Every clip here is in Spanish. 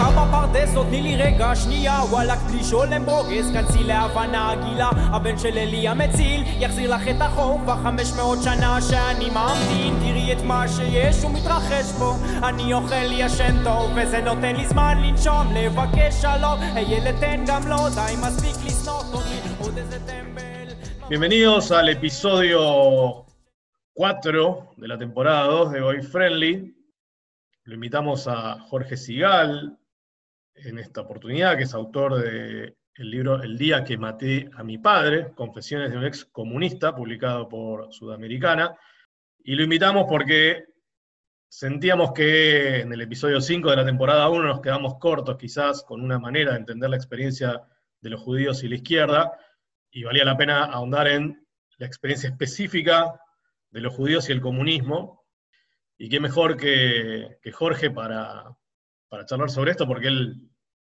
מחר בפרדס עוד תני לי רגע שנייה וואלכ בלי שולם ברוגז כנסי להבנה הגילה הבן של אלי המציל יחזיר לך את החור כבר חמש מאות שנה שאני ממתין תראי את מה שיש ומתרחש פה אני אוכל ישן טוב וזה נותן לי זמן לנשום לבקש שלום הילד תן גם לו די מספיק לשנוא אותי עוד איזה טמבל Bienvenidos al episodio 4 de la temporada 2 de Boy Friendly. Lo invitamos a Jorge Sigal en esta oportunidad, que es autor del libro El día que maté a mi padre, Confesiones de un ex comunista, publicado por Sudamericana. Y lo invitamos porque sentíamos que en el episodio 5 de la temporada 1 nos quedamos cortos quizás con una manera de entender la experiencia de los judíos y la izquierda, y valía la pena ahondar en la experiencia específica de los judíos y el comunismo. Y qué mejor que, que Jorge para, para, charlar sobre esto, porque él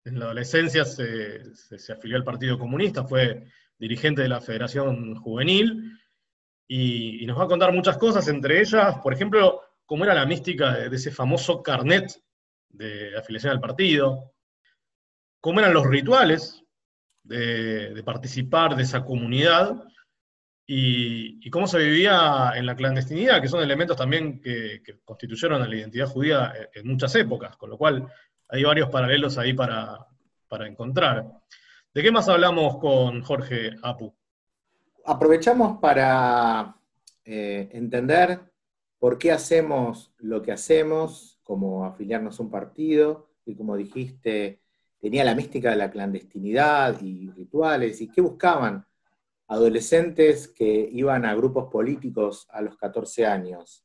en la adolescencia se, se, se, afilió al Partido Comunista, fue dirigente de la Federación Juvenil, y, y, nos va a contar muchas cosas, entre ellas, por ejemplo, cómo era la mística de, ese famoso carnet de afiliación al partido, cómo eran los rituales de, de, participar de esa comunidad y, y, cómo se vivía en la clandestinidad, que son elementos también que, que, constituyeron a la identidad judía en muchas épocas, con lo cual hay varios paralelos ahí para, para encontrar. ¿De qué más hablamos con Jorge Apu? Aprovechamos para eh, entender por qué hacemos lo que hacemos, como afiliarnos a un partido, y como dijiste, tenía la mística de la clandestinidad y rituales, y qué buscaban adolescentes que iban a grupos políticos a los 14 años.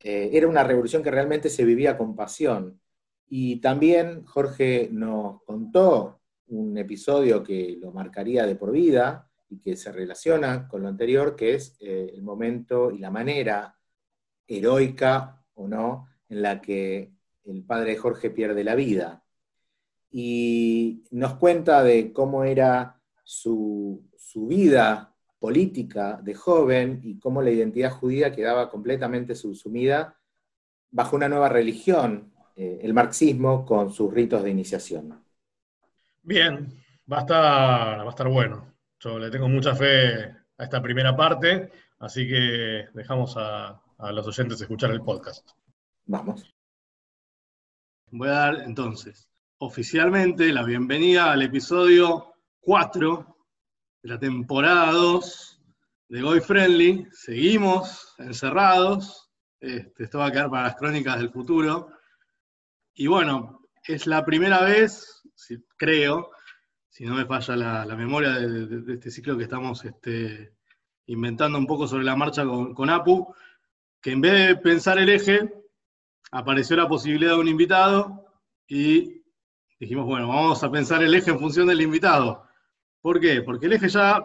Eh, era una revolución que realmente se vivía con pasión. Y también Jorge nos contó un episodio que lo marcaría de por vida y que se relaciona con lo anterior, que es eh, el momento y la manera heroica o no en la que el padre de Jorge pierde la vida. Y nos cuenta de cómo era su, su, vida política de joven y cómo la identidad judía quedaba completamente subsumida bajo una nueva religión, eh, el marxismo, con sus ritos de iniciación. Bien, va a, estar, va a estar bueno. Yo le tengo mucha fe a esta primera parte, así que dejamos a, a los oyentes escuchar el podcast. Vamos. Voy a dar entonces oficialmente la bienvenida al episodio 4 de la temporada 2 de Goy Friendly. Seguimos encerrados. Este, esto va a quedar para las crónicas del futuro. Y bueno, es la primera vez, creo, si no me falla la, memoria de, este ciclo que estamos este, inventando un poco sobre la marcha con, con Apu, que en vez de pensar el eje, apareció la posibilidad de un invitado y dijimos, bueno, vamos a pensar el eje en función del invitado. ¿Por qué? Porque el eje ya,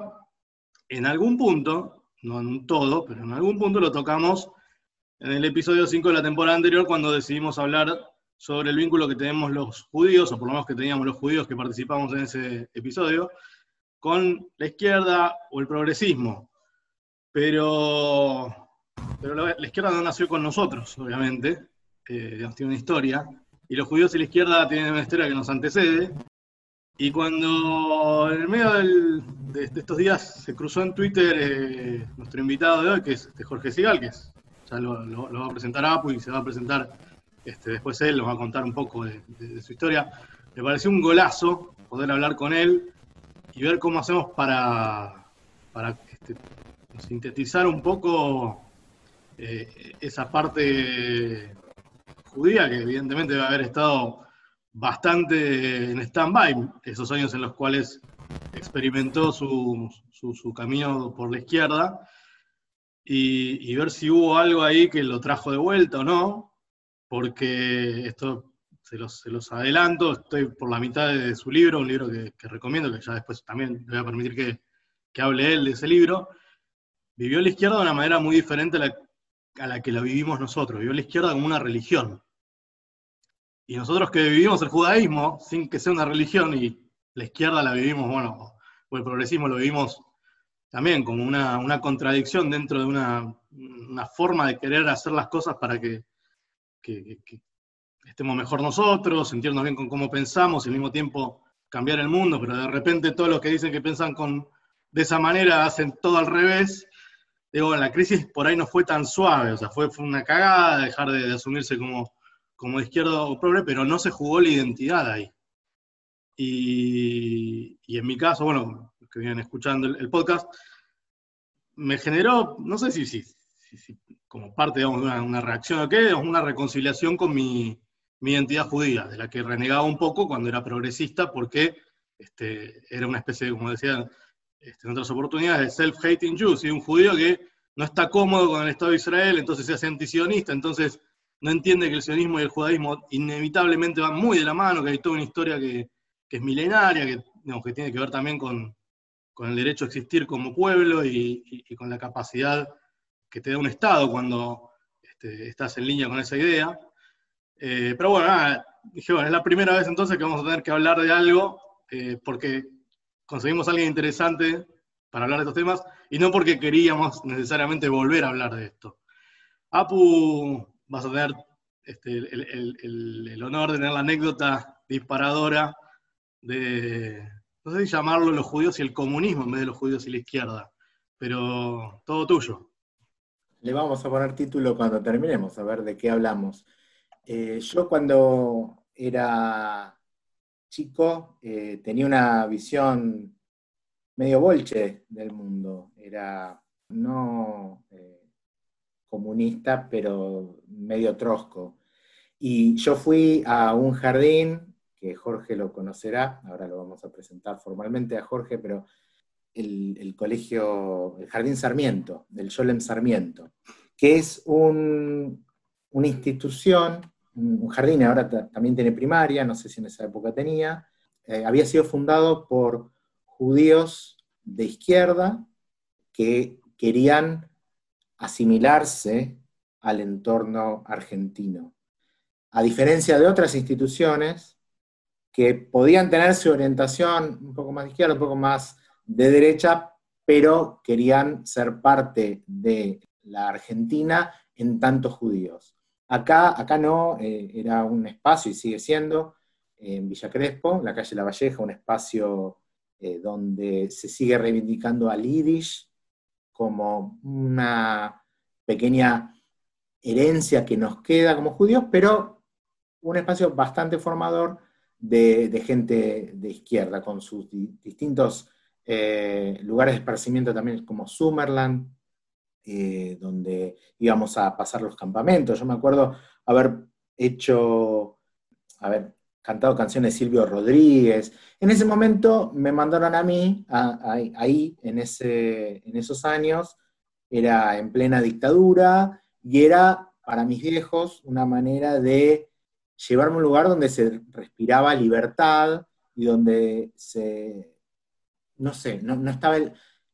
en algún punto, no en todo, pero en algún punto lo tocamos en el episodio 5 de la temporada anterior, cuando decidimos hablar sobre el vínculo que tenemos los judíos, o por lo menos que teníamos los judíos que participamos en ese episodio, con la izquierda o el progresismo. Pero, pero la, izquierda no nació con nosotros, obviamente, eh, tiene una historia, y los judíos y la izquierda tienen una historia que nos antecede. Y cuando en el medio de, estos días se cruzó en Twitter eh, nuestro invitado de hoy, que es este Jorge Sigal, que ya lo, va a presentar Apu y se va a presentar este, después él, nos va a contar un poco de, su historia. Me pareció un golazo poder hablar con él y ver cómo hacemos para, este, sintetizar un poco eh, esa parte judía, que evidentemente debe haber estado bastante en stand-by, esos años en los cuales experimentó su camino por la izquierda, y, y, ver si hubo algo ahí que lo trajo de vuelta o no, porque esto se los, se los adelanto, estoy por la mitad de su libro, un libro que, recomiendo, que ya después también le voy a permitir que, que hable él de ese libro, vivió la izquierda de una manera muy diferente a la, a la que la vivimos nosotros, vivió la izquierda como una religión. Y nosotros que vivimos el judaísmo sin que sea una religión y la izquierda la vivimos, bueno, o el progresismo lo vivimos también como una, una contradicción dentro de una, una, forma de querer hacer las cosas para que, que, estemos mejor nosotros, sentirnos bien con cómo pensamos y al mismo tiempo cambiar el mundo, pero de repente todos los que dicen que piensan con, de esa manera hacen todo al revés. Digo, la crisis por ahí no fue tan suave, o sea, fue, una cagada dejar de, asumirse como, como izquierdo o pobre, pero no se jugó la identidad ahí. Y, en mi caso, bueno, los que vienen escuchando el, podcast, me generó, no sé si, si, si, como parte de una, reacción o qué, una reconciliación con mi, identidad judía, de la que renegaba un poco cuando era progresista, porque este, era una especie, como decían este, en otras oportunidades, de self-hating Jew, ¿sí? un judío que no está cómodo con el Estado de Israel, entonces se hace antisionista, entonces no entiende que el sionismo y el judaísmo inevitablemente van muy de la mano, que hay toda una historia que, es milenaria, que, tiene que ver también con, el derecho a existir como pueblo y, con la capacidad que te da un Estado cuando este, estás en línea con esa idea. Eh, pero bueno, dije, bueno, es la primera vez entonces que vamos a tener que hablar de algo, eh, porque conseguimos a alguien interesante para hablar de estos temas, y no porque queríamos necesariamente volver a hablar de esto. Apu, vas a tener este, el, honor de tener la anécdota disparadora de, no sé si llamarlo los judíos y el comunismo en vez de los judíos y la izquierda, pero todo tuyo. Le vamos a poner título cuando terminemos, a ver de qué hablamos. Eh, yo cuando era chico eh, tenía una visión medio bolche del mundo. Era no eh, comunista, pero medio trosco. Y yo fui a un jardín, que Jorge lo conocerá, ahora lo vamos a presentar formalmente a Jorge, pero el, colegio, el Jardín Sarmiento, del Yolem Sarmiento, que es una institución un jardín, ahora también tiene primaria, no sé si en esa época tenía, eh, había sido fundado por judíos de izquierda que querían asimilarse al entorno argentino. A diferencia de otras instituciones que podían tener su orientación un poco más de izquierda, un poco más de derecha, pero querían ser parte de la Argentina en tantos judíos. Acá, acá no, eh, era un espacio y sigue siendo en Villa Crespo, la calle La Valleja, un espacio eh, donde se sigue reivindicando al Yiddish como una pequeña herencia que nos queda como judíos, pero un espacio bastante formador de, gente de izquierda, con sus distintos eh, lugares de esparcimiento también como Summerland, eh, donde íbamos a pasar los campamentos. Yo me acuerdo haber hecho, haber cantado canciones de Silvio Rodríguez. En ese momento me mandaron a mí, ahí, en, ese, en esos años, era en plena dictadura y era para mis viejos una manera de llevarme a un lugar donde se respiraba libertad y donde se, no sé, no, no estaba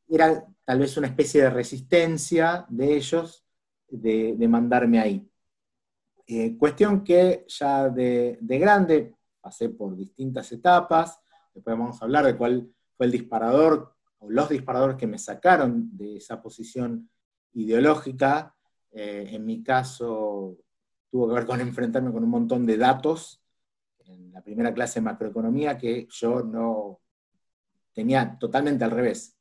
era tal vez una especie de resistencia de ellos de, mandarme ahí. Eh, cuestión que ya de, grande pasé por distintas etapas, después vamos a hablar de cuál fue el disparador o los disparadores que me sacaron de esa posición ideológica. Eh, en mi caso tuvo que ver con enfrentarme con un montón de datos en la primera clase de macroeconomía que yo no tenía totalmente al revés.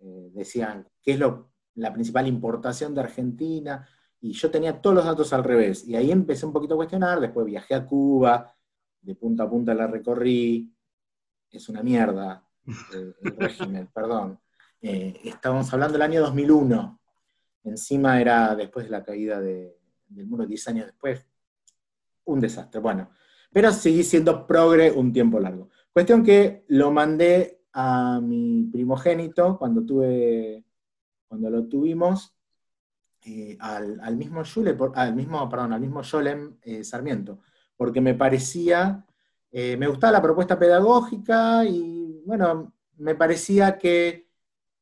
Eh, decían qué es lo, la principal importación de Argentina, y yo tenía todos los datos al revés. Y ahí empecé un poquito a cuestionar, después viajé a Cuba, de punta a punta la recorrí, es una mierda eh, el régimen, perdón. Eh, estábamos hablando del año 2001, encima era después de la caída del muro, 10 años después, un desastre. Bueno, pero seguí siendo progre un tiempo largo. Cuestión que lo mandé a mi primogénito cuando tuve, cuando lo tuvimos, eh, al, mismo al mismo, perdón, al mismo Yolem eh, Sarmiento, porque me parecía, eh, me gustaba la propuesta pedagógica y bueno, me parecía que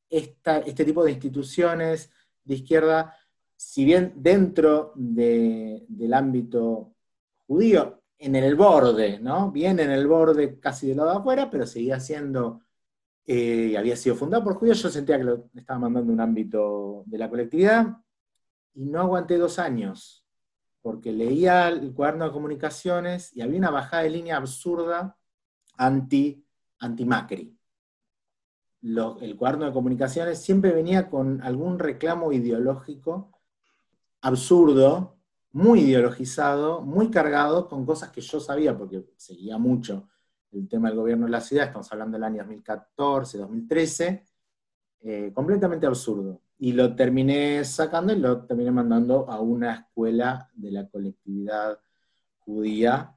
este tipo de instituciones de izquierda, si bien dentro del ámbito judío, en el borde, ¿no? Bien en el borde casi de lado de afuera, pero seguía siendo eh, había sido fundado por judíos, yo sentía que lo estaba mandando un ámbito de la colectividad, y no aguanté dos años. porque leía el cuaderno de comunicaciones y había una bajada de línea absurda anti, anti Macri. el cuaderno de comunicaciones siempre venía con algún reclamo ideológico absurdo, muy ideologizado, muy cargado con cosas que yo sabía, porque seguía mucho el tema del gobierno de la ciudad, estamos hablando del año 2014, 2013, eh, completamente absurdo. Y lo terminé sacando y lo terminé mandando a una escuela de la colectividad judía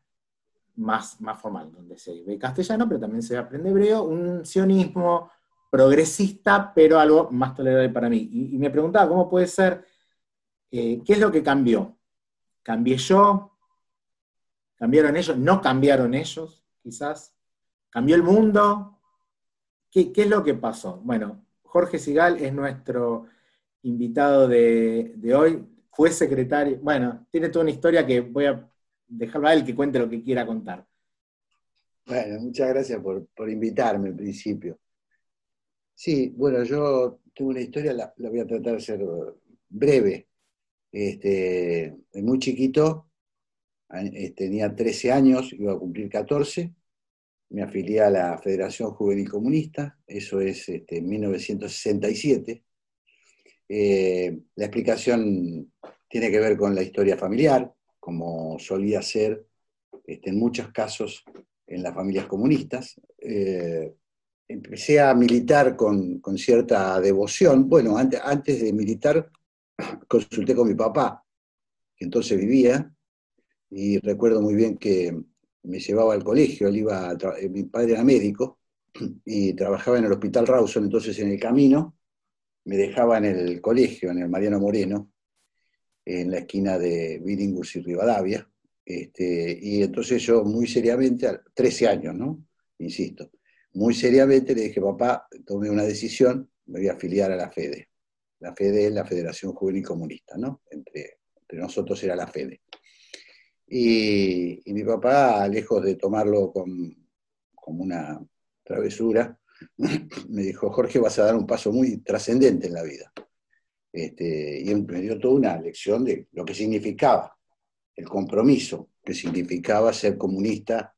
más, más formal, donde se ve castellano, pero también se aprende hebreo, un sionismo progresista, pero algo más tolerable para mí. Y, me preguntaba, ¿cómo puede ser? Eh, ¿Qué es lo que cambió? ¿Cambié yo? ¿Cambiaron ellos? ¿No cambiaron ellos? Quizás. ¿Cambió el mundo? ¿Qué, es lo que pasó? Bueno, Jorge Sigal es nuestro invitado de, hoy. Fue secretario, bueno, tiene toda una historia que voy a dejarlo a él que cuente lo que quiera contar. Bueno, muchas gracias por, invitarme en principio. Sí, bueno, yo tengo una historia, la, voy a tratar de ser breve. Este, muy chiquito, este, tenía 13 años, iba a cumplir 14, me afilié a la Federación Juvenil Comunista, eso es este, en 1967. Eh, la explicación tiene que ver con la historia familiar, como solía ser este, en muchos casos en las familias comunistas. Eh, empecé a militar con, cierta devoción. Bueno, antes, antes de militar consulté con mi papá, que entonces vivía, y recuerdo muy bien que me llevaba al colegio, él iba eh, mi padre era médico y trabajaba en el Hospital Rawson, entonces en el camino me dejaba en el colegio, en el Mariano Moreno, en la esquina de Bidingus y Rivadavia, este, y entonces yo muy seriamente, 13 años, ¿no? Insisto, muy seriamente le dije, papá, tomé una decisión, me voy a afiliar a la FEDE. La FEDE es la Federación Juvenil Comunista, ¿no? Entre, entre nosotros era la FEDE. Y, mi papá, lejos de tomarlo como una travesura, me dijo, Jorge, vas a dar un paso muy trascendente en la vida. Este, y me dio toda una lección de lo que significaba el compromiso, que significaba ser comunista.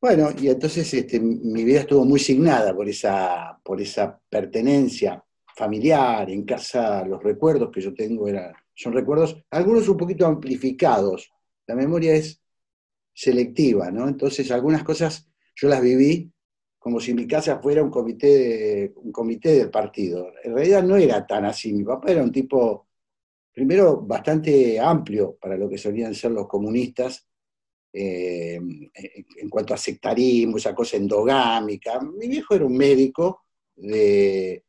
Bueno, y entonces este, mi vida estuvo muy signada por esa, por esa pertenencia familiar, en casa, los recuerdos que yo tengo eran, son recuerdos, algunos un poquito amplificados, la memoria es selectiva, ¿no? Entonces algunas cosas yo las viví como si mi casa fuera un comité, un comité del partido. En realidad no era tan así. Mi papá era un tipo, primero, bastante amplio para lo que solían ser los comunistas, eh, en cuanto a sectarismo, esa cosa endogámica. Mi viejo era un médico, de,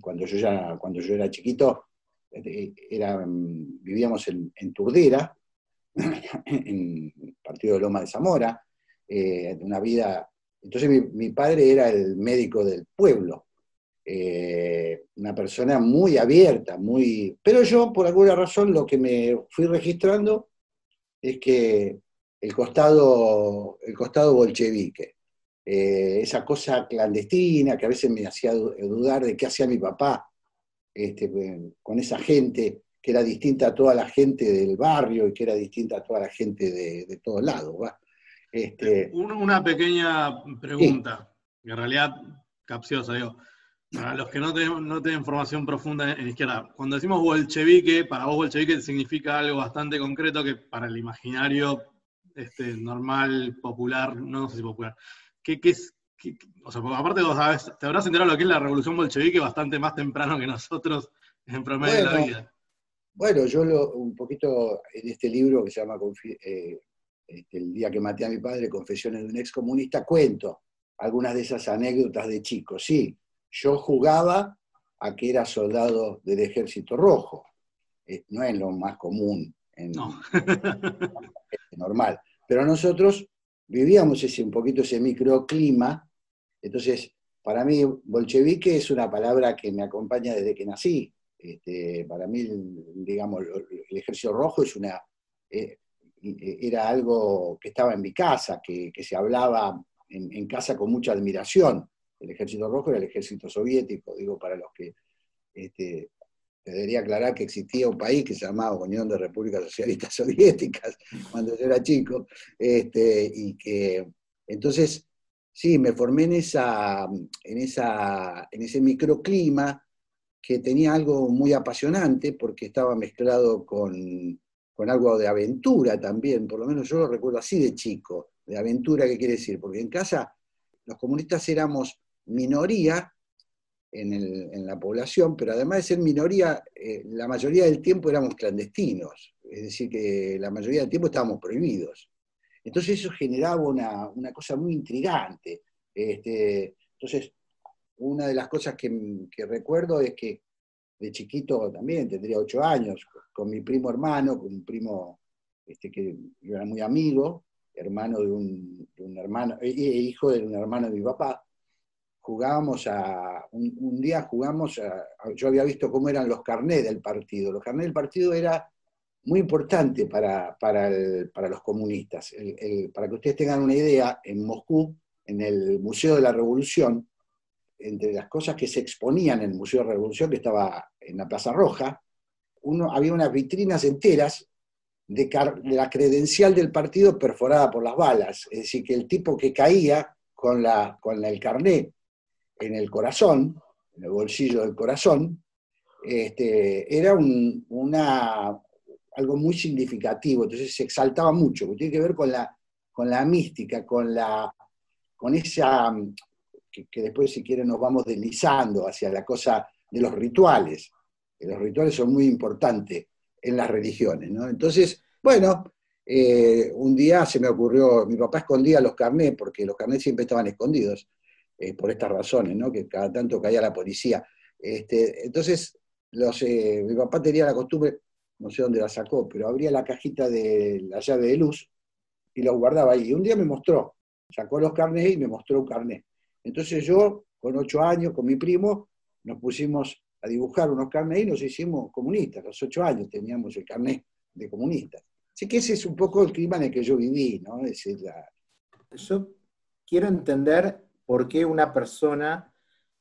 cuando, yo era chiquito, eh, era, vivíamos en, en Turdera, en el partido de Loma de Zamora, eh, una vida... Entonces mi, padre era el médico del pueblo, eh, una persona muy abierta, muy... Pero yo, por alguna razón, lo que me fui registrando es que el costado, el costado bolchevique, eh, esa cosa clandestina que a veces me hacía dudar de qué hacía mi papá este, con esa gente que era distinta a toda la gente del barrio y que era distinta a toda la gente de, todos lados. Este, Una pequeña pregunta, que en realidad capciosa, digo. Para los que no tienen, no tienen formación profunda en, izquierda, cuando decimos bolchevique, para vos bolchevique significa algo bastante concreto que para el imaginario este, normal, popular, no, sé si popular. ¿Qué, es, o sea, aparte vos sabes, te habrás enterado lo que es la revolución bolchevique bastante más temprano que nosotros en promedio de la vida. Bueno, yo lo, un poquito en este libro que se llama eh, este, El día que maté a mi padre, Confesiones de un ex comunista, cuento algunas de esas anécdotas de chico. Sí, yo jugaba a que era soldado del ejército rojo. Eh, no es lo más común, en, normal. Pero nosotros vivíamos ese, un poquito ese microclima. Entonces, para mí, bolchevique es una palabra que me acompaña desde que nací. Este, para mí, digamos, el ejército rojo una, eh, era algo que estaba en mi casa, que, se hablaba en, casa con mucha admiración. El ejército rojo era el ejército soviético, digo, para los que este, debería aclarar que existía un país que se llamaba Unión de Repúblicas Socialistas Soviéticas cuando yo era chico, este, y que entonces, sí, me formé en, esa, en, esa, en ese microclima que tenía algo muy apasionante porque estaba mezclado con, con algo de aventura también, por lo menos yo lo recuerdo así de chico, de aventura, ¿qué quiere decir? Porque en casa los comunistas éramos minoría en, la población, pero además de ser minoría, eh, la mayoría del tiempo éramos clandestinos, es decir, que la mayoría del tiempo estábamos prohibidos. Entonces eso generaba una, cosa muy intrigante. Este, entonces, una de las cosas que, recuerdo es que de chiquito también, tendría ocho años, con mi primo hermano, con un primo este, que yo era muy amigo, hermano de un, de un hermano, e, e hijo de un hermano de mi papá, jugábamos a, un, día jugamos, a, yo había visto cómo eran los carnés del partido. Los carnés del partido era muy importante para, para, los comunistas. para que ustedes tengan una idea, en Moscú, en el Museo de la Revolución, entre las cosas que se exponían en el Museo de Revolución, que estaba en la Plaza Roja, uno, había unas vitrinas enteras de, la credencial del partido perforada por las balas. Es decir, que el tipo que caía con, la, con el carné en el corazón, en el bolsillo del corazón, este, era una, algo muy significativo, entonces se exaltaba mucho, porque tiene que ver con la, con la mística, con, la, con esa, que, después si quieren nos vamos deslizando hacia la cosa de los rituales, los rituales son muy importantes en las religiones. Entonces, bueno, eh, un día se me ocurrió, mi papá escondía los carnés, porque los carnés siempre estaban escondidos, eh, por estas razones, ¿no? que cada tanto caía la policía. Este, entonces, eh, mi papá tenía la costumbre, no sé dónde la sacó, pero abría la cajita de la llave de luz y los guardaba ahí. Y un día me mostró, sacó los carnés y me mostró un carnet. Entonces yo, con ocho años, con mi primo, nos pusimos a dibujar unos carnés y nos hicimos comunistas. A los ocho años teníamos el carnet de comunistas. Así que ese es un poco el clima en el que yo viví, ¿no? Es la... Yo quiero entender por qué una persona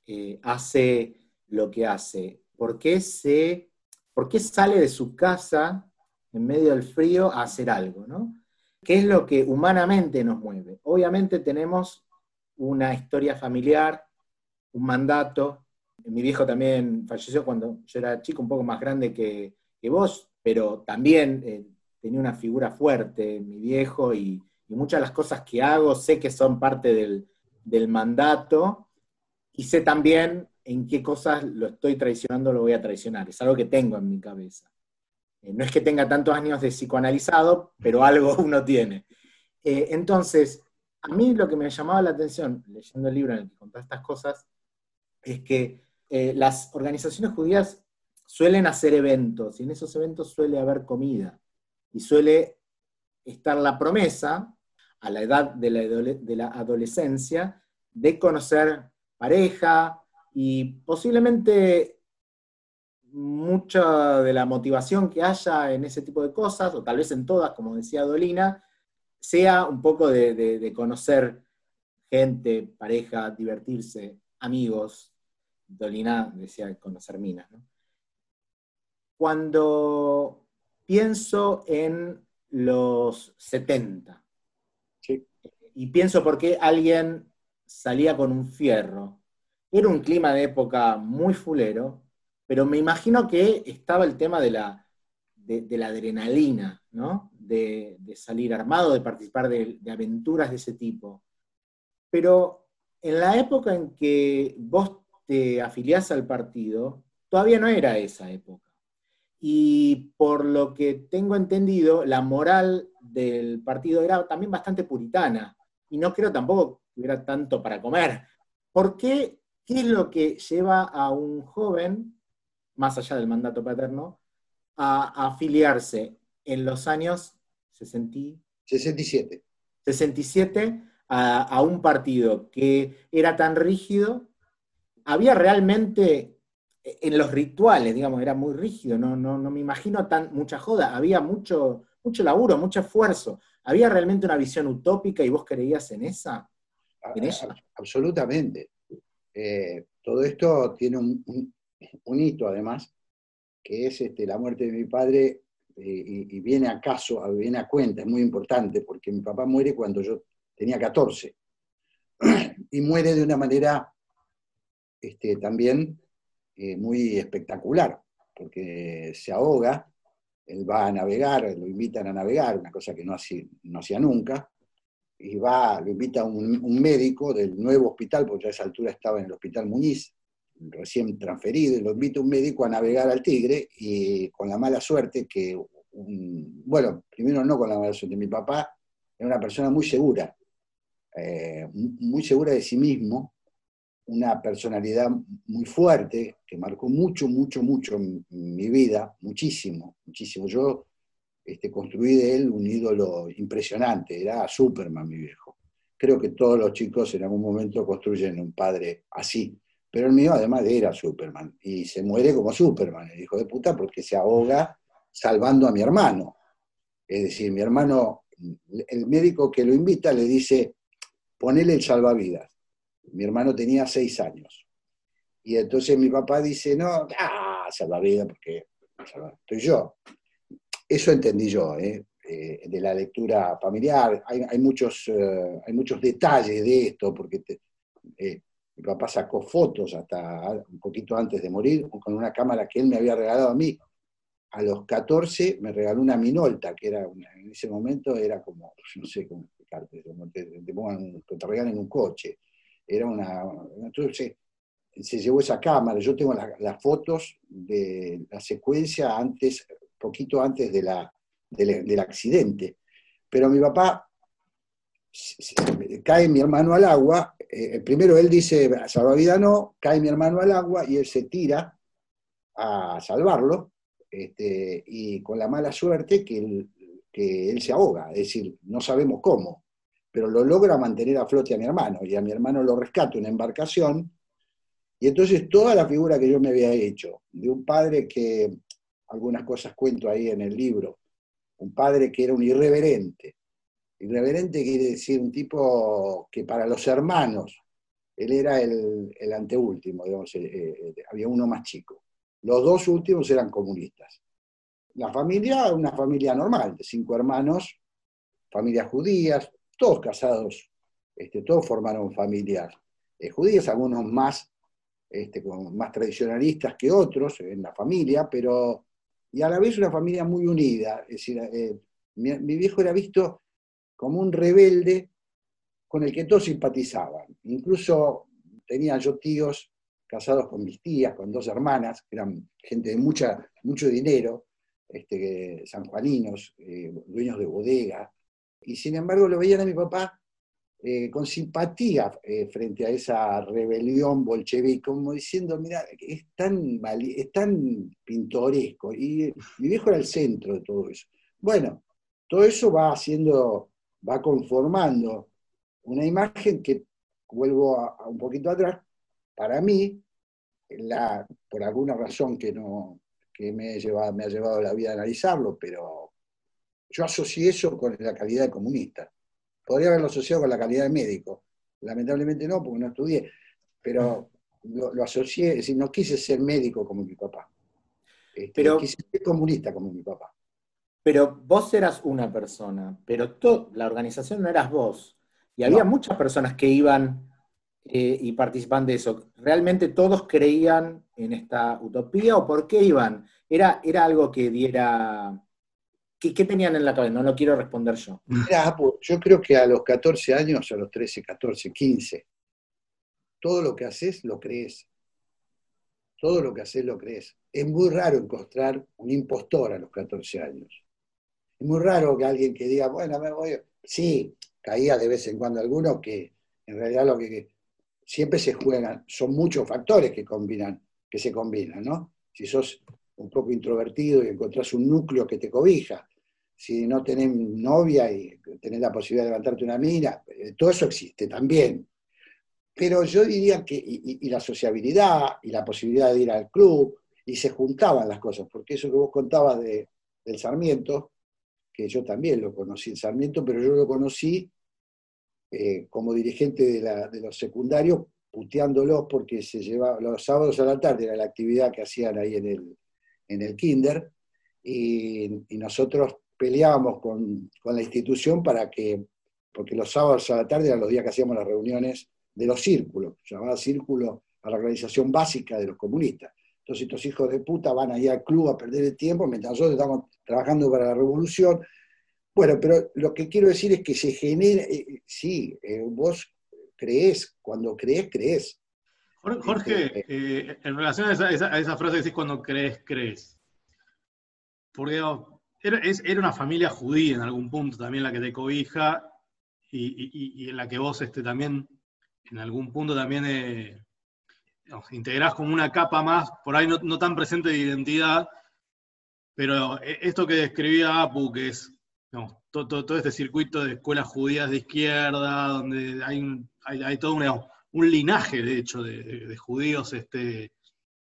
eh, hace lo que hace, por qué, se, por qué sale de su casa en medio del frío a hacer algo, ¿no? ¿Qué es lo que humanamente nos mueve? Obviamente tenemos una historia familiar, un mandato. Mi viejo también falleció cuando yo era chico, un poco más grande que, vos, pero también eh, tenía una figura fuerte, mi viejo, y, muchas de las cosas que hago sé que son parte del, del mandato y sé también en qué cosas lo estoy traicionando, lo voy a traicionar. Es algo que tengo en mi cabeza. Eh, no es que tenga tantos años de psicoanalizado, pero algo uno tiene. Eh, entonces, a mí lo que me llamaba la atención, leyendo el libro en el que contaba estas cosas, es que eh, las organizaciones judías suelen hacer eventos, y en esos eventos suele haber comida, y suele estar la promesa a la edad de la, adolescencia de conocer pareja y posiblemente mucha de la motivación que haya en ese tipo de cosas, o tal vez en todas, como decía Dolina, sea un poco de, conocer gente, pareja, divertirse, amigos. Dolina decía conocer minas. Cuando pienso en los 70, y pienso por qué alguien salía con un fierro. Era un clima de época muy fulero, pero me imagino que estaba el tema de la, de, la adrenalina, ¿no? De, salir armado, de participar de, aventuras de ese tipo. Pero en la época en que vos te afiliás al partido, todavía no era esa época. Y por lo que tengo entendido, la moral del partido era también bastante puritana y no creo tampoco que hubiera tanto para comer. ¿Por qué? ¿Qué es lo que lleva a un joven, más allá del mandato paterno, a, afiliarse en los años 67, 67 a, un partido que era tan rígido? ¿Había realmente en los rituales, digamos, era muy rígido, no, no, no me imagino tan mucha joda, había mucho, mucho laburo, mucho esfuerzo. ¿Había realmente una visión utópica y vos creías en esa? ¿En Absolutamente. Eh, todo esto tiene un, hito, además, que es este, la muerte de mi padre, eh, y, viene a caso, viene a cuenta, es muy importante, porque mi papá muere cuando yo tenía 14, y muere de una manera este, también eh, muy espectacular, porque se ahoga, él va a navegar, lo invitan a navegar, una cosa que no hacía, no hacía nunca, y va, lo invita un, un, médico del nuevo hospital, porque a esa altura estaba en el hospital Muñiz, recién transferido, y lo invita un médico a navegar al Tigre, y con la mala suerte que, bueno, primero no con la mala suerte, mi papá era una persona muy segura, eh, muy segura de sí mismo, una personalidad muy fuerte, que marcó mucho, mucho, mucho mi vida, muchísimo, muchísimo. Yo este, construí de él un ídolo impresionante, era Superman, mi viejo. Creo que todos los chicos en algún momento construyen un padre así, pero el mío además era Superman, y se muere como Superman, el hijo de puta, porque se ahoga salvando a mi hermano. Es decir, mi hermano, el médico que lo invita le dice, ponele el salvavidas mi hermano tenía seis años. Y entonces mi papá dice, no, ah, vida porque estoy yo. Eso entendí yo, ¿eh? Eh, de la lectura familiar. Hay, muchos, eh, hay muchos detalles de esto, porque mi papá sacó fotos hasta un poquito antes de morir con una cámara que él me había regalado a mí. A los 14 me regaló una Minolta, que era en ese momento era como, no sé cómo explicarte, te, te, pongan, regalen un coche. Era una... Entonces se, llevó esa cámara, yo tengo las fotos de la secuencia antes, poquito antes de la, del accidente, pero mi papá cae mi hermano al agua, eh, primero él dice, salvavidas no, cae mi hermano al agua y él se tira a salvarlo, este, y con la mala suerte que él se ahoga, es decir, no sabemos cómo pero lo logra mantener a flote a mi hermano, y a mi hermano lo rescato una embarcación, y entonces toda la figura que yo me había hecho, de un padre que, algunas cosas cuento ahí en el libro, un padre que era un irreverente. Irreverente quiere decir un tipo que para los hermanos, él era el, anteúltimo, digamos, eh, eh, había uno más chico. Los dos últimos eran comunistas. La familia, una familia normal, de cinco hermanos, familias judías, todos casados, este, todos formaron familias eh, judías, algunos más, este, más tradicionalistas que otros en la familia, pero y a la vez una familia muy unida. Es decir, eh, mi, viejo era visto como un rebelde con el que todos simpatizaban. Incluso tenía yo tíos casados con mis tías, con dos hermanas, que eran gente de mucha, mucho dinero, este, sanjuaninos, eh, dueños de bodega, y sin embargo lo veían a mi papá eh, con simpatía eh, frente a esa rebelión bolchevique, como diciendo, mira, es tan, es tan pintoresco, y mi viejo era el centro de todo eso. Bueno, todo eso va haciendo, va conformando una imagen que, vuelvo a, un poquito atrás, para mí, la, por alguna razón que, no, que me, llevado, me ha llevado la vida a analizarlo, pero yo asocié eso con la calidad de comunista. Podría haberlo asociado con la calidad de médico. Lamentablemente no, porque no estudié. Pero lo, asocié, es decir, no quise ser médico como mi papá. Este, pero, quise ser comunista como mi papá. Pero vos eras una persona, pero la organización no eras vos. Y había muchas personas que iban eh, y participaban de eso. ¿Realmente todos creían en esta utopía o por qué iban? ¿Era, era algo que diera ¿Qué, tenían en la cabeza? No lo quiero responder yo. Yo creo que a los 14 años, a los 13, 14, 15, todo lo que haces lo crees. Todo lo que haces lo crees. Es muy raro encontrar un impostor a los 14 años. Es muy raro que alguien que diga, bueno, me voy. Sí, caía de vez en cuando alguno que en realidad lo que siempre se juegan, son muchos factores que combinan, que se combinan, ¿no? Si sos un poco introvertido y encontrás un núcleo que te cobija, si no tenés novia y tenés la posibilidad de levantarte una mina, eh, todo eso existe también. Pero yo diría que, y, la sociabilidad, y la posibilidad de ir al club, y se juntaban las cosas, porque eso que vos contabas de, del Sarmiento, que yo también lo conocí el Sarmiento, pero yo lo conocí eh, como dirigente de, los secundarios, puteándolos porque se llevaba los sábados a la tarde, era la actividad que hacían ahí en el, en el kinder, y, nosotros peleábamos con, la institución para que, porque los sábados a la tarde eran los días que hacíamos las reuniones de los círculos, llamaba círculo a la organización básica de los comunistas. Entonces estos hijos de puta van ahí al club a perder el tiempo mientras nosotros estamos trabajando para la revolución. Bueno, pero lo que quiero decir es que se genera, eh, sí, eh, vos crees, cuando crees, crees. Jorge, este, eh, en relación a esa, frase que decís cuando crees, crees. Porque era, era, una familia judía en algún punto también la que te cobija y, en la que vos este, también, en algún punto también eh, integrás como una capa más, por ahí no, tan presente de identidad, pero eh, esto que describía Apu, que es todo, este circuito de escuelas judías de izquierda, donde hay, hay, todo un linaje, de hecho, de, judíos este,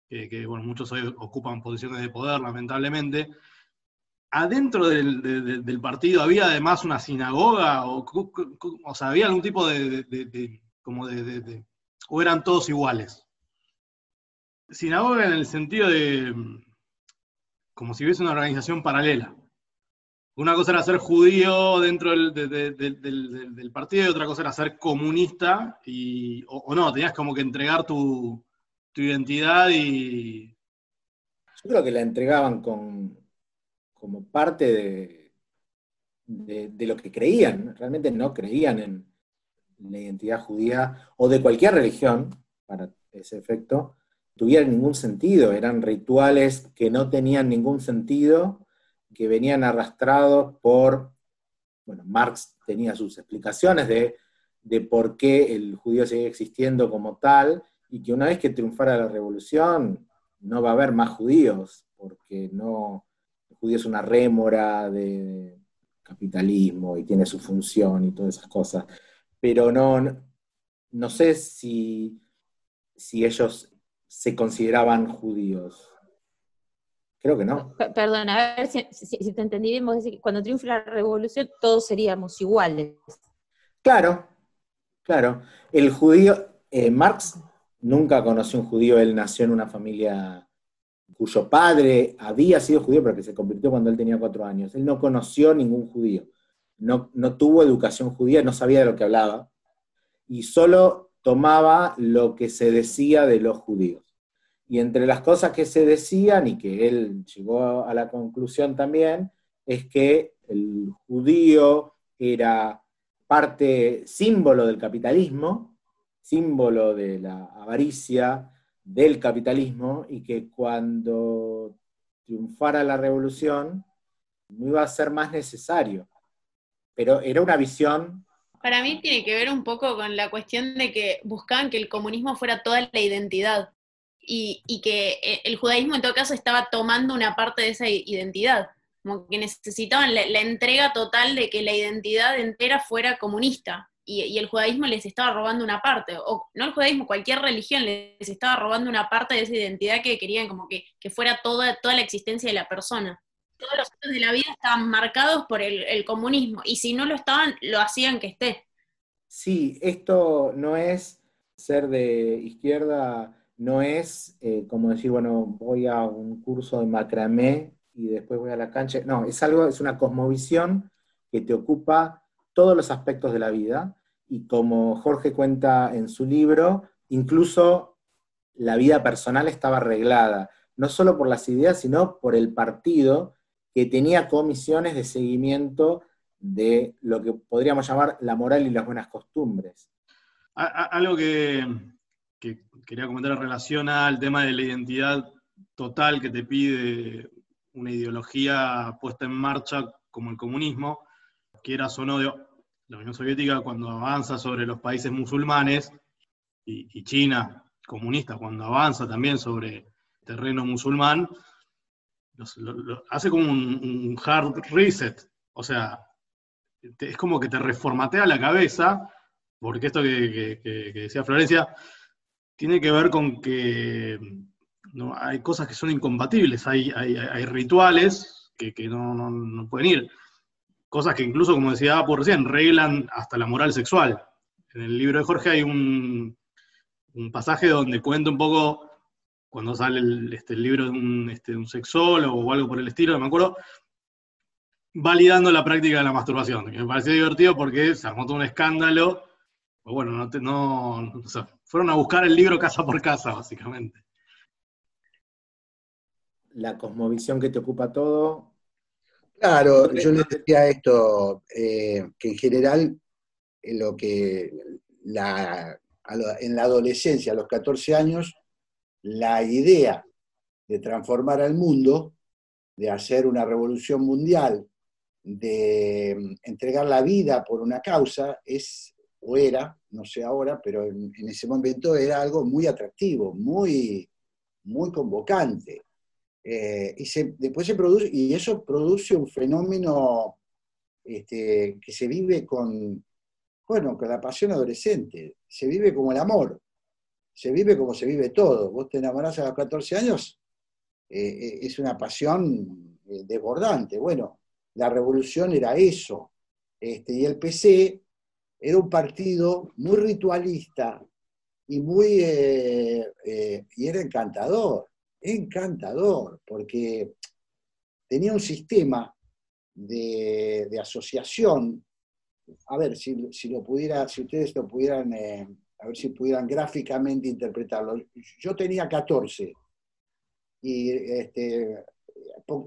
que, bueno, muchos hoy ocupan posiciones de poder, lamentablemente. Adentro del, partido había además una sinagoga, o, o sea, había algún tipo de, como de, o eran todos iguales. Sinagoga en el sentido de, como si hubiese una organización paralela. Una cosa era ser judío dentro del, partido y otra cosa era ser comunista, y, o, no, tenías como que entregar tu, identidad y... Yo creo que la entregaban con, como parte de, de, lo que creían, realmente no creían en la identidad judía o de cualquier religión, para ese efecto, tuviera ningún sentido, eran rituales que no tenían ningún sentido que venían arrastrados por, bueno, Marx tenía sus explicaciones de, por qué el judío sigue existiendo como tal, y que una vez que triunfara la revolución no va a haber más judíos, porque no, el judío es una rémora de capitalismo y tiene su función y todas esas cosas. Pero no, no sé si, si ellos se consideraban judíos. Creo que no. Perdón, a ver si, te entendí bien, vos decís que cuando triunfe la revolución todos seríamos iguales. Claro, claro. El judío, eh, Marx nunca conoció un judío, él nació en una familia cuyo padre había sido judío, pero que se convirtió cuando él tenía cuatro años. Él no conoció ningún judío, no, no tuvo educación judía, no sabía de lo que hablaba, y solo tomaba lo que se decía de los judíos. Y entre las cosas que se decían y que él llegó a la conclusión también, es que el judío era parte, símbolo del capitalismo, símbolo de la avaricia del capitalismo, y que cuando triunfara la revolución no iba a ser más necesario. Pero era una visión para mí tiene que ver un poco con la cuestión de que buscaban que el comunismo fuera toda la identidad y, que eh, el judaísmo en todo caso estaba tomando una parte de esa identidad, como que necesitaban la, entrega total de que la identidad entera fuera comunista. Y, el judaísmo les estaba robando una parte, o no el judaísmo, cualquier religión les estaba robando una parte de esa identidad que querían como que, fuera toda, toda la existencia de la persona. Todos los aspectos de la vida estaban marcados por el, el comunismo, y si no lo estaban, lo hacían que esté. Sí, esto no es ser de izquierda no es eh, como decir, bueno, voy a un curso de macramé y después voy a la cancha. No, es algo, es una cosmovisión que te ocupa todos los aspectos de la vida y como Jorge cuenta en su libro, incluso la vida personal estaba arreglada, no solo por las ideas, sino por el partido que tenía comisiones de seguimiento de lo que podríamos llamar la moral y las buenas costumbres. Algo que, que quería comentar en relación al tema de la identidad total que te pide una ideología puesta en marcha como el comunismo, quieras o no, la Unión Soviética cuando avanza sobre los países musulmanes y, China comunista cuando avanza también sobre terreno musulmán, hace como un, hard reset, o sea, es como que te reformatea la cabeza, porque esto que decía Florencia, tiene que ver con que no, hay cosas que son incompatibles, hay, hay, rituales que, no, pueden ir. Cosas que incluso, como decía por recién, reglan hasta la moral sexual. En el libro de Jorge hay un, un pasaje donde cuenta un poco cuando sale el, este, el libro de un, este, un sexólogo o algo por el estilo, no me acuerdo, validando la práctica de la masturbación. Que me pareció divertido porque se armó todo un escándalo. Pues bueno, no, te- no, o sea, fueron a buscar el libro casa por casa, básicamente. La cosmovisión que te ocupa todo. Claro, yo les decía esto, eh, que en general en lo que la- lo- en la adolescencia, a los 14 años, la idea de transformar al mundo, de hacer una revolución mundial, de mm, entregar la vida por una causa, es o era, no sé ahora, pero en, ese momento era algo muy atractivo, muy, muy convocante. Eh, y se- después se produce, y eso produce un fenómeno este, que se vive con, bueno, con la pasión adolescente, se vive como el amor, se vive como se vive todo. Vos te enamorás a los 14 años, eh, eh, es una pasión eh, desbordante. Bueno, la revolución era eso. Este, y el PC era un partido muy ritualista y muy y era encantador, encantador, porque tenía un sistema de, de asociación. A ver, si, si lo pudiera, si ustedes lo pudieran, a ver si pudieran gráficamente interpretarlo. Yo tenía 14 y este,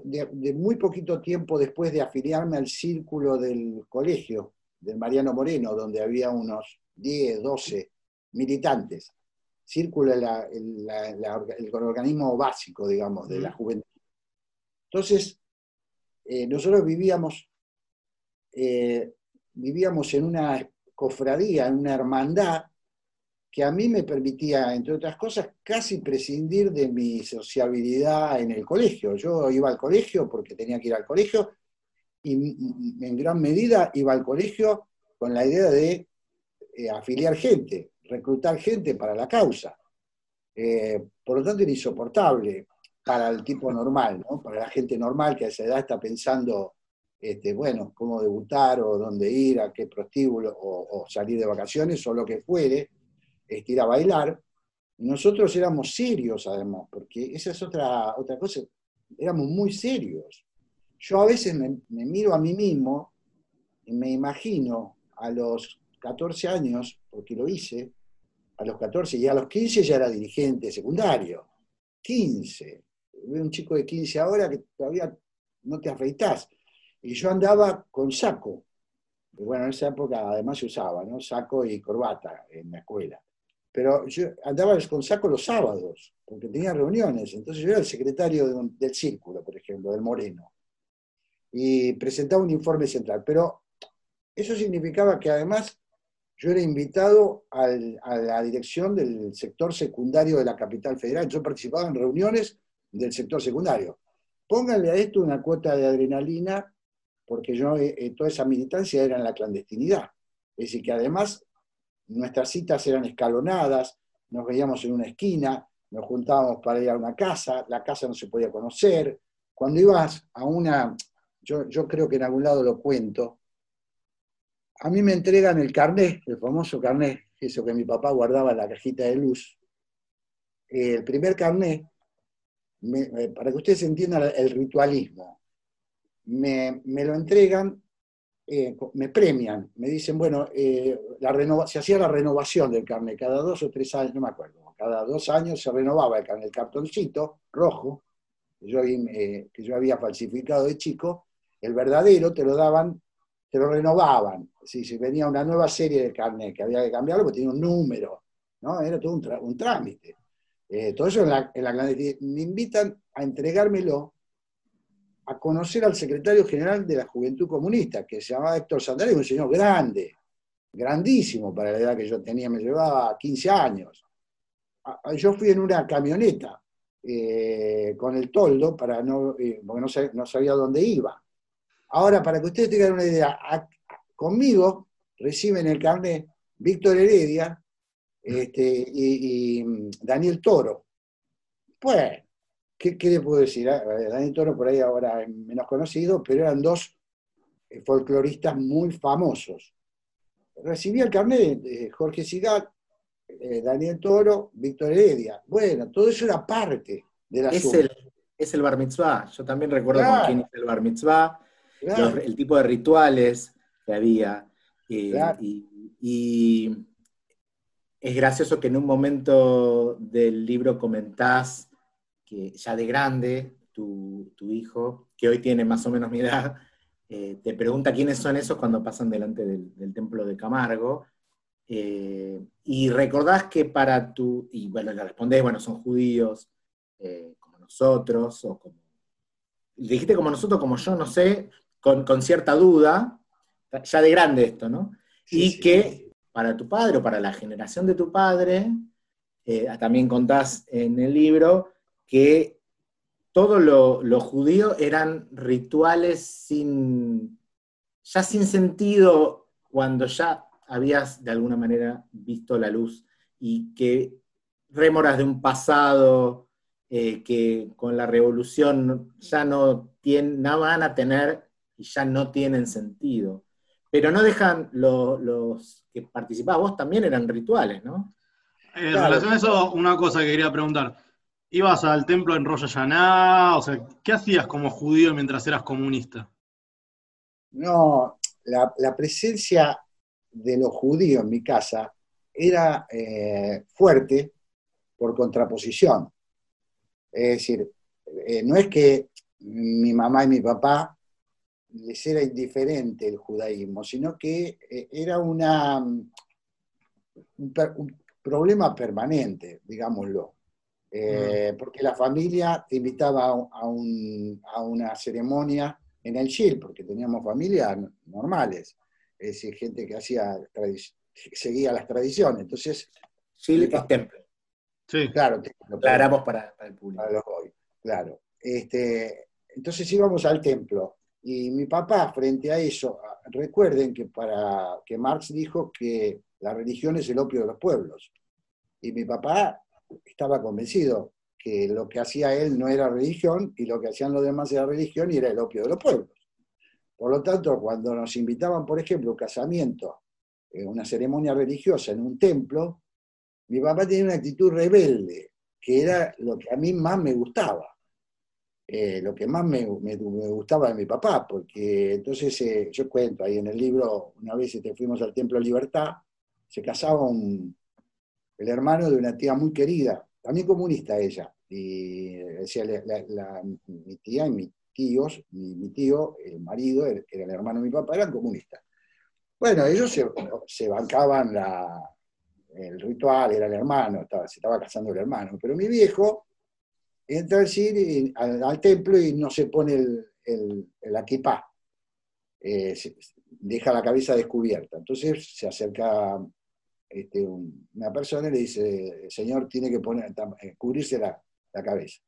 de, de muy poquito tiempo después de afiliarme al círculo del colegio, del Mariano Moreno, donde había unos 10, 12 militantes. Círculo el, la- la- el organismo básico, digamos, de la juventud. Entonces, eh, nosotros vivíamos, eh, vivíamos en una cofradía, en una hermandad, que a mí me permitía, entre otras cosas, casi prescindir de mi sociabilidad en el colegio. Yo iba al colegio porque tenía que ir al colegio y en gran medida iba al colegio con la idea de eh, afiliar gente, reclutar gente para la causa. Eh, por lo tanto, era insoportable para el tipo normal, ¿no? para la gente normal que a esa edad está pensando, este, bueno, cómo debutar o dónde ir, a qué prostíbulo o, o salir de vacaciones o lo que fuere, este, ir a bailar. Nosotros éramos serios además, porque esa es otra, otra cosa, éramos muy serios. Yo a veces me, miro a mí mismo y me imagino a los 14 años, porque lo hice, a los 14 y a los 15 ya era dirigente secundario. 15. Veo un chico de 15 ahora que todavía no te afeitás. Y yo andaba con saco. Y bueno, en esa época además se usaba, ¿no? Saco y corbata en la escuela. Pero yo andaba con saco los sábados, porque tenía reuniones. Entonces yo era el secretario del círculo, por ejemplo, del Moreno. Y presentaba un informe central. Pero eso significaba que además yo era invitado a la dirección del sector secundario de la capital federal. Yo participaba en reuniones del sector secundario. Pónganle a esto una cuota de adrenalina, porque yo, eh, eh, toda esa militancia era en la clandestinidad. Es decir, que además nuestras citas eran escalonadas, nos veíamos en una esquina, nos juntábamos para ir a una casa, la casa no se podía conocer. Cuando ibas a una, yo, creo que en algún lado lo cuento, a mí me entregan el carnet, el famoso carnet, eso que mi papá guardaba en la cajita de luz. El primer carnet, eh, para que ustedes entiendan el ritualismo, me, me lo entregan, eh, me premian, me dicen, bueno, eh, la renova- se hacía la renovación del carnet, cada dos o tres años, no me acuerdo, cada dos años se renovaba el carnet, el cartoncito rojo, que yo, eh, había falsificado de chico, el verdadero te lo daban te lo renovaban. Si, si venía una nueva serie de carnet que había que cambiarlo, pues tenía un número, ¿no? Era todo un, trámite. Eh, todo eso en la, en. Me invitan a entregármelo a conocer al secretario general de la Juventud Comunista, que se llamaba Héctor Santander, un señor grande, grandísimo para la edad que yo tenía, me llevaba 15 años. Yo fui en una camioneta eh, con el toldo, para no, eh, porque no sab- no sabía dónde iba. Ahora, para que ustedes tengan una idea, conmigo reciben el carnet Víctor Heredia este, y, y, mm, Daniel Toro. Pues, ¿qué, qué le puedo decir? Ah, eh, Daniel Toro por ahí ahora es menos conocido, pero eran dos eh, folcloristas muy famosos. Recibí el carnet de Jorge Sigat eh, Daniel Toro, Víctor Heredia. Bueno, todo eso era parte de la Es el, es el bar mitzvah. Yo también recuerdo Claro. con quién hice el bar mitzvah, Claro, los- el tipo de rituales que había. eh, Claro. y, y es gracioso que en un momento del libro comentás que ya de grande, tu, tu hijo, que hoy tiene más o menos mi edad, eh, te pregunta quiénes son esos cuando pasan delante del, del templo de Camargo. eh, y recordás que para tu, y bueno, le respondés, bueno, son judíos, eh, como nosotros, o como, le dijiste como nosotros, como yo, no sé, con, con cierta duda, ya de grande esto, ¿no? Sí, y sí. que para tu padre o para la generación de tu padre, eh, también contás en el libro que todo lo, lo judío eran rituales sin, ya sin sentido cuando ya habías de alguna manera visto la luz y que rémoras de un pasado eh, que con la revolución ya no, tienen, no van a tener y ya no tienen sentido. Pero no dejan lo- los que participabas, vos también eran rituales, ¿no? En relación a eso, una cosa que quería preguntar. ¿Ibas al templo en Rosh Hashanah? O sea, ¿qué hacías como judío mientras eras comunista? No, la, presencia de los judíos en mi casa era eh, fuerte por contraposición. Es decir, eh, no es que mi mamá y mi papá les era indiferente el judaísmo, sino que eh, era per- un problema permanente, digámoslo. Eh, Porque la familia te invitaba a, un- a un- a una ceremonia en el Shil, porque teníamos familias normales, es decir, gente que hacía seguía las tradiciones. Entonces, Mi es templo. Sí. claro, te- lo Aclaramos para, para el público. para los hoy, claro. Este, entonces íbamos al templo y mi papá frente a eso, recuerden que para que Marx dijo que la religión es el opio de los pueblos y mi papá estaba convencido que lo que hacía él no era religión y lo que hacían los demás era religión y era el opio de los pueblos. Por lo tanto, cuando nos invitaban, por ejemplo, un casamiento, eh, una ceremonia religiosa en un templo, mi papá tenía una actitud rebelde, que era lo que a mí más me gustaba. Eh, lo que más me, me- me gustaba de mi papá, porque entonces eh, yo cuento ahí en el libro, una vez este, fuimos al Templo Libertad, se casaba un- el hermano de una tía muy querida, también comunista ella, y decía, la- la- mi tía y mis tíos, mi, mi tío, el marido, que era el hermano de mi papá, eran comunistas. Bueno, ellos se, se bancaban la, el ritual, era el hermano, estaba, se estaba casando el hermano, pero mi viejo entra al, y- al, templo y no se pone el, el, Eh, deja la cabeza descubierta. Entonces se acerca este, un- una persona y le dice, señor tiene que poner, eh, cubrirse la, cabeza.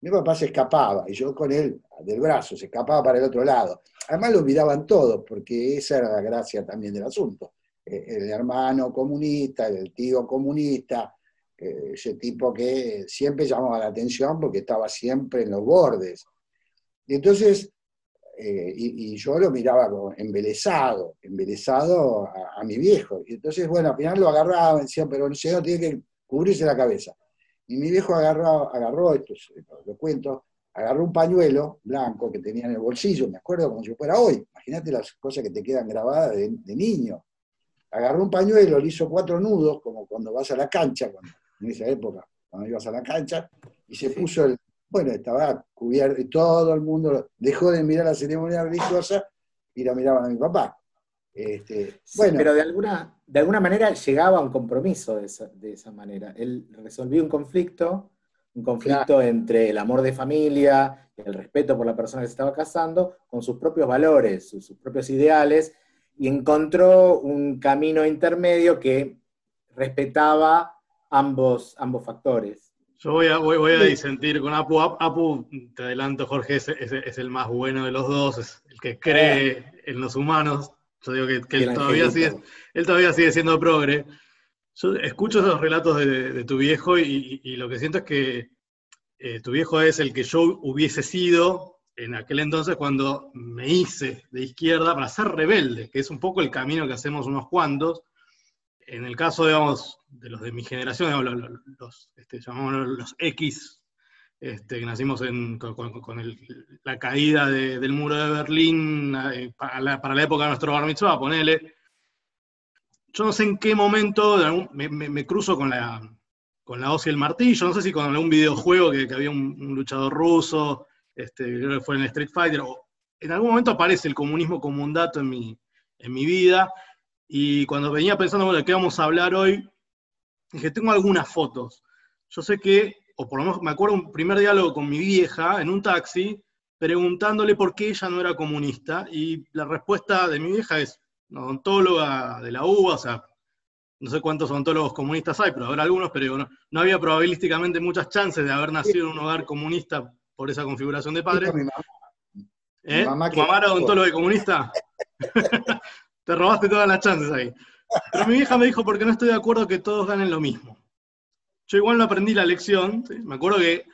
Mi papá se escapaba y yo con él, del brazo, se escapaba para el otro lado. Además lo miraban todos, porque esa era la gracia también del asunto. Eh, El hermano comunista, el tío comunista, eh, ese tipo que siempre llamaba la atención porque estaba siempre en los bordes. Y entonces, eh, y, y yo lo miraba como embelesado, embelesado a, a mi viejo. Y entonces, bueno, al final lo agarraba, decía, pero el señor tiene que cubrirse la cabeza. Y mi viejo agarró, agarró esto, es- lo cuento, agarró un pañuelo blanco que tenía en el bolsillo, me acuerdo como si fuera hoy. Imagínate las cosas que te quedan grabadas de, de niño. Agarró un pañuelo, le hizo cuatro nudos, como cuando vas a la cancha, cuando- en esa época, cuando ibas a la cancha, y se puso el, bueno, estaba cubierto, y todo el mundo dejó de mirar la ceremonia religiosa y la miraban a mi papá. Este, Sí, bueno, pero de alguna, de alguna manera llegaba a un compromiso de esa, de esa manera. Él resolvió un conflicto, un conflicto entre el amor de familia, el respeto por la persona que se estaba casando, con sus propios valores, sus, sus propios ideales, y encontró un camino intermedio que respetaba ambos, ambos factores. Yo voy a, voy, voy a disentir con Apu. Ap- Apu, te adelanto, Jorge, es, es- es el más bueno de los dos, es el que cree en los humanos. Yo digo que, que Y él, todavía sigue, él todavía sigue siendo progre. Yo escucho esos relatos de, de tu viejo y, y lo que siento es que eh, tu viejo es el que yo hubiese sido en aquel entonces cuando me hice de izquierda para ser rebelde, que es un poco el camino que hacemos unos cuantos. En el caso, digamos, de los de mi generación, digamos, los, los, este, los X, este, que nacimos en- con, con- el- la caída de- del muro de Berlín eh, para, la, para la época de nuestro bar mitzvah, ponele. Yo no sé en qué momento algún- me, me- me cruzo con la, con la hoz y el martillo, no sé si con algún videojuego que, que había un, un luchador ruso, este, creo que fue en Street Fighter, o en algún momento aparece el comunismo como un dato en mi, en mi vida, y cuando venía pensando, bueno, ¿de qué vamos a hablar hoy? Dije, tengo algunas fotos. Yo sé que, o por lo menos me acuerdo un primer diálogo con mi vieja en un taxi, preguntándole por qué ella no era comunista, y la respuesta de mi vieja es, una odontóloga de la UBA, o sea, no sé cuántos odontólogos comunistas hay, pero habrá algunos, pero no, no había probabilísticamente muchas chances de haber nacido en un hogar comunista por esa configuración de padres. Dijo mi mamá, ¿Eh? mamá ¿Tu mamá era odontóloga y comunista? Te robaste todas las chances ahí. Pero mi vieja me dijo, porque no estoy de acuerdo que todos ganen lo mismo. Yo igual no aprendí la lección. Me acuerdo que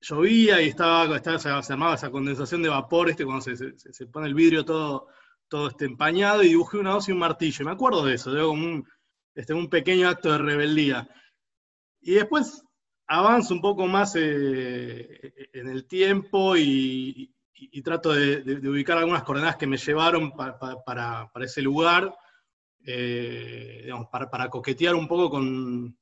llovía y estaba, estaba- se, armaba esa condensación de vapor, este, cuando se, se- se pone el vidrio todo, todo este empañado, y dibujé una hoz y un martillo. Y me acuerdo de eso, de como un, este, un pequeño acto de rebeldía. Y después avanzo un poco más eh, en el tiempo y, y- trato de, ubicar algunas coordenadas que me llevaron pa- pa- para, para ese lugar, eh, digamos, para, coquetear un poco con,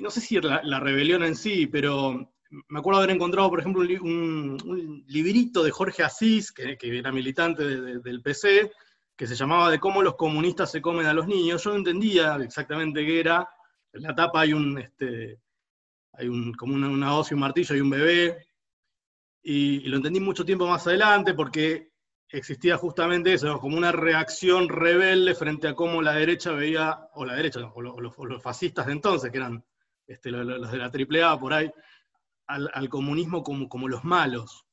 no sé si la, la rebelión en sí, pero me acuerdo haber encontrado, por ejemplo, un, li- un- un librito de Jorge Asís, que, era militante de- de- del PC, que se llamaba De cómo los comunistas se comen a los niños. Yo no entendía exactamente qué era. En la tapa hay un, este, hay un, como una, una y un martillo y un bebé. Y, lo entendí mucho tiempo más adelante porque existía justamente eso, como una reacción rebelde frente a cómo la derecha veía, o la derecha, o, lo- o los, los fascistas de entonces, que eran este, lo- lo- los de la AAA por ahí, al, comunismo como, como los malos.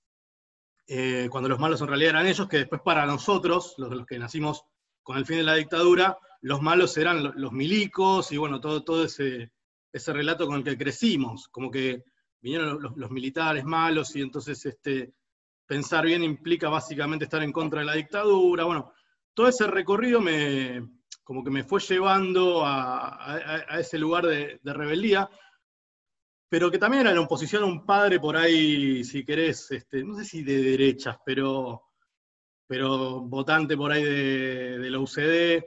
Eh, cuando los malos en realidad eran ellos, que después para nosotros, los, los que nacimos con el fin de la dictadura, los malos eran lo- los milicos y bueno, todo, todo ese, ese relato con el que crecimos, como que vinieron los, militares malos y entonces este, pensar bien implica básicamente estar en contra de la dictadura, bueno, todo ese recorrido me, como que me fue llevando a, a- ese lugar de, de rebeldía, pero que también era en oposición a un padre por ahí, si querés, este, no sé si de derechas, pero, pero votante por ahí de, de la UCD.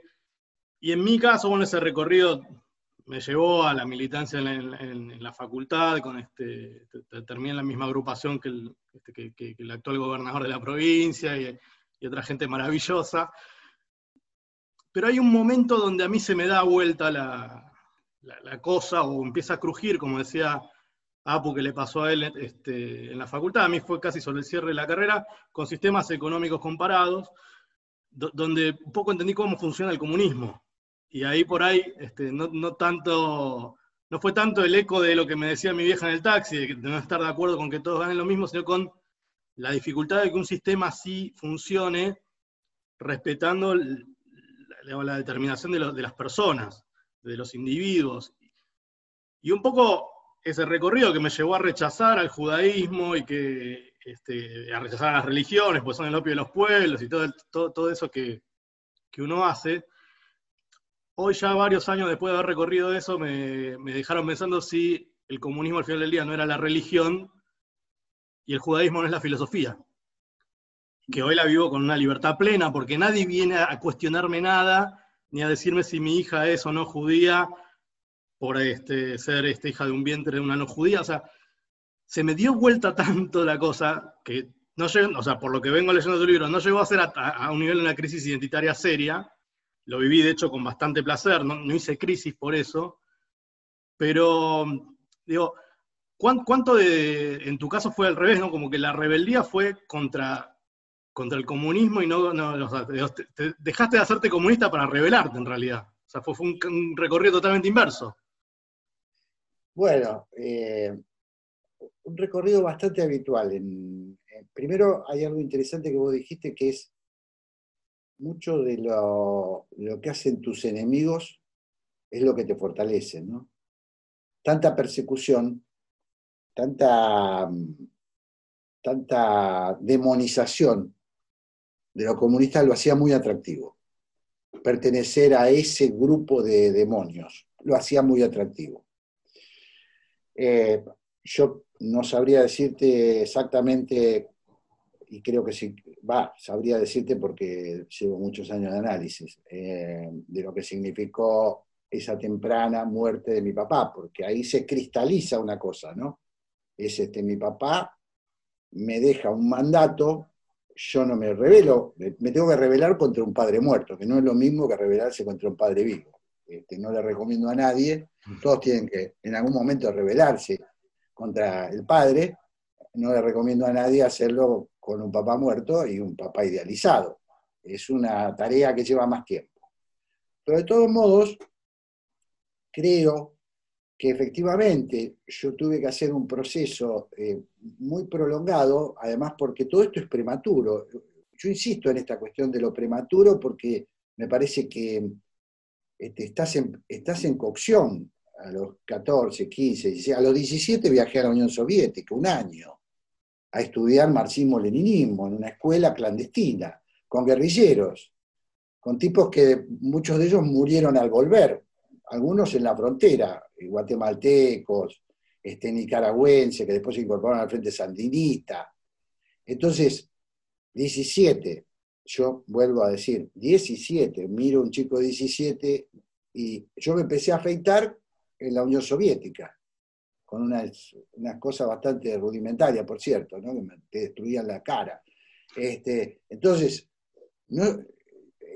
Y en mi caso, bueno, ese recorrido me llevó a la militancia en la, facultad, con este, te- te- terminé en la misma agrupación que el, este, que- el actual gobernador de la provincia y, otra gente maravillosa. Pero hay un momento donde a mí se me da vuelta la, la- cosa o empieza a crujir, como decía Apu que le pasó a él este, en la facultad, a mí fue casi sobre el cierre de la carrera, con sistemas económicos comparados, do- donde un poco entendí cómo funciona el comunismo. Y ahí por ahí, este, no, no tanto, no fue tanto el eco de lo que me decía mi vieja en el taxi, de, no estar de acuerdo con que todos ganen lo mismo, sino con la dificultad de que un sistema así funcione respetando la, la determinación de, los- de las personas, de los individuos. Y un poco ese recorrido que me llevó a rechazar al judaísmo y que este, a rechazar a las religiones, pues son el opio de los pueblos y todo, todo, todo eso que, que uno hace. Hoy ya varios años después de haber recorrido eso, me, dejaron pensando si el comunismo al final del día no era la religión y el judaísmo no es la filosofía. Que hoy la vivo con una libertad plena, porque nadie viene a cuestionarme nada, ni a decirme si mi hija es o no judía, por este, ser este, hija de un vientre de una no judía. O sea, se me dio vuelta tanto la cosa que no llegó, o sea, por lo que vengo leyendo tu libro, no llegó a ser a, a un nivel de una crisis identitaria seria. Lo viví, de hecho, con bastante placer, no, no hice crisis por eso. Pero, digo, ¿cuán- ¿cuánto de, en tu caso fue al revés, ¿no? Como que la rebeldía fue contra, contra el comunismo y no, no te- te- dejaste de hacerte comunista para rebelarte en realidad. O sea, fue, fue un, recorrido totalmente inverso. Bueno, eh, un recorrido bastante habitual. En, en- primero, hay algo interesante que vos dijiste que es mucho de lo, lo que hacen tus enemigos es lo que te fortalece, ¿no? Tanta persecución, tanta, mm, tanta demonización de lo comunista lo hacía muy atractivo. pertenecer a ese grupo de demonios. Lo hacía muy atractivo. Eh, yo no sabría decirte exactamente, y creo que sí, va, sabría decirte porque llevo muchos años de análisis, eh, de lo que significó esa temprana muerte de mi papá, porque ahí se cristaliza una cosa, ¿no? Es este, mi papá me deja un mandato, yo no me revelo, me tengo que revelar contra un padre muerto, que no es lo mismo que rebelarse contra un padre vivo. Este, no le recomiendo a nadie, todos tienen que en algún momento rebelarse contra el padre, no le recomiendo a nadie hacerlo con un papá muerto y un papá idealizado. Es una tarea que lleva más tiempo. Pero de todos modos, creo que efectivamente yo tuve que hacer un proceso eh, muy prolongado, además porque todo esto es prematuro. Yo insisto en esta cuestión de lo prematuro porque me parece que este, estás, en, estás en cocción a los 14, 15, 16, a los 17 viajé a la Unión Soviética, un año, a estudiar marxismo-leninismo en una escuela clandestina, con guerrilleros, con tipos que muchos de ellos murieron al volver, algunos en la frontera, guatemaltecos, este, nicaragüenses, que después se incorporaron al Frente Sandinista. Entonces, 17, yo vuelvo a decir, 17, miro un chico de 17 y yo me empecé a afeitar en la Unión Soviética, con unas, unas cosas bastante rudimentarias, por cierto, que me destruían la cara. Este, entonces,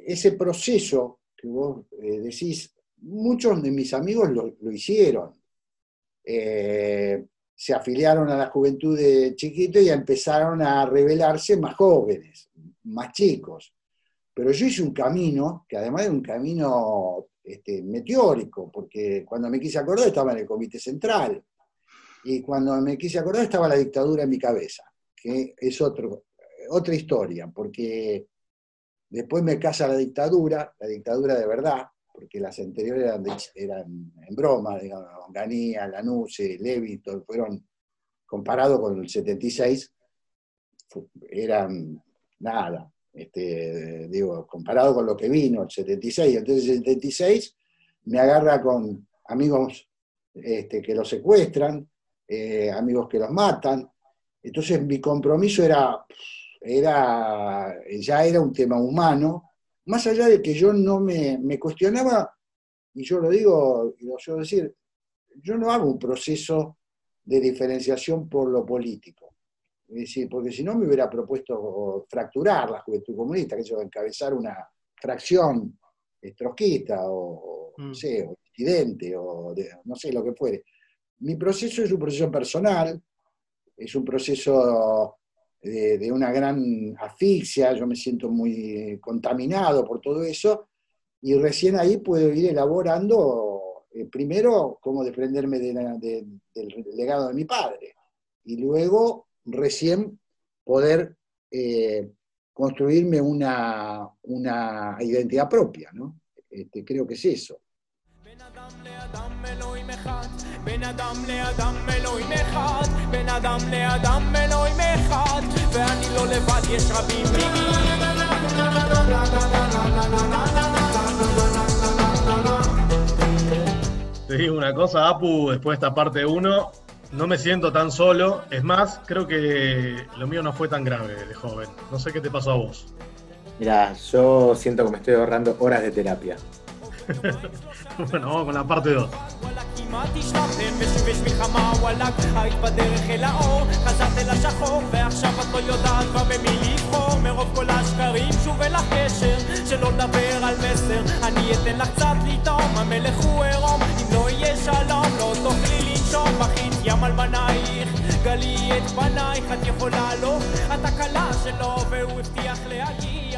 ese proceso que vos eh, decís, muchos de mis amigos lo, hicieron. Eh, se afiliaron a la juventud de chiquito y empezaron a revelarse más jóvenes, más chicos. Pero yo hice un camino, que además es un camino este, meteórico, porque cuando me quise acordar estaba en el Comité Central, y cuando me quise acordar estaba la dictadura en mi cabeza, que es otro, otra historia, porque después me casa la dictadura, la dictadura de verdad, porque las anteriores eran, eran en broma, digamos, Ganía, Lanuse, Levito, fueron, comparado con el 76, eran nada, este, digo, comparado con lo que vino el 76, entonces el 76 me agarra con amigos este, que los secuestran, eh, amigos que los matan, entonces mi compromiso era, era, ya era un tema humano, más allá de que yo no me, me cuestionaba, y yo lo digo, y lo suelo decir, yo no hago un proceso de diferenciación por lo político. Es decir, porque si no me hubiera propuesto fracturar la juventud comunista, que eso encabezar una fracción trotskista o, no mm. sé, o disidente, o no sé, lo que fuere. Mi proceso es un proceso personal, es un proceso de, una gran asfixia, yo me siento muy contaminado por todo eso, y recién ahí puedo ir elaborando, eh, primero, cómo desprenderme del legado de mi padre, y luego recién poder eh, construirme una, identidad propia, ¿no? Este, creo que es eso. Te digo una cosa, Apu, después de esta parte 1, no me siento tan solo. Es más, creo que lo mío no fue tan grave de joven. No sé qué te pasó a vos. Mira, yo siento que me estoy ahorrando horas de terapia. Bueno, vamos con la parte 2. כמעט השתפתם ושוב יש מלחמה וואלאק היית בדרך אל האור חזרת אל השחור ועכשיו את לא יודעת כבר במי לבחור מרוב כל השקרים שוב אל הקשר שלא לדבר על מסר אני אתן לך קצת לטעום המלך הוא עירום אם לא יהיה שלום לא תוכלי לנשום בכית ים על בנייך גלי את פנייך את יכולה לו את הכלה שלו והוא הבטיח להגיע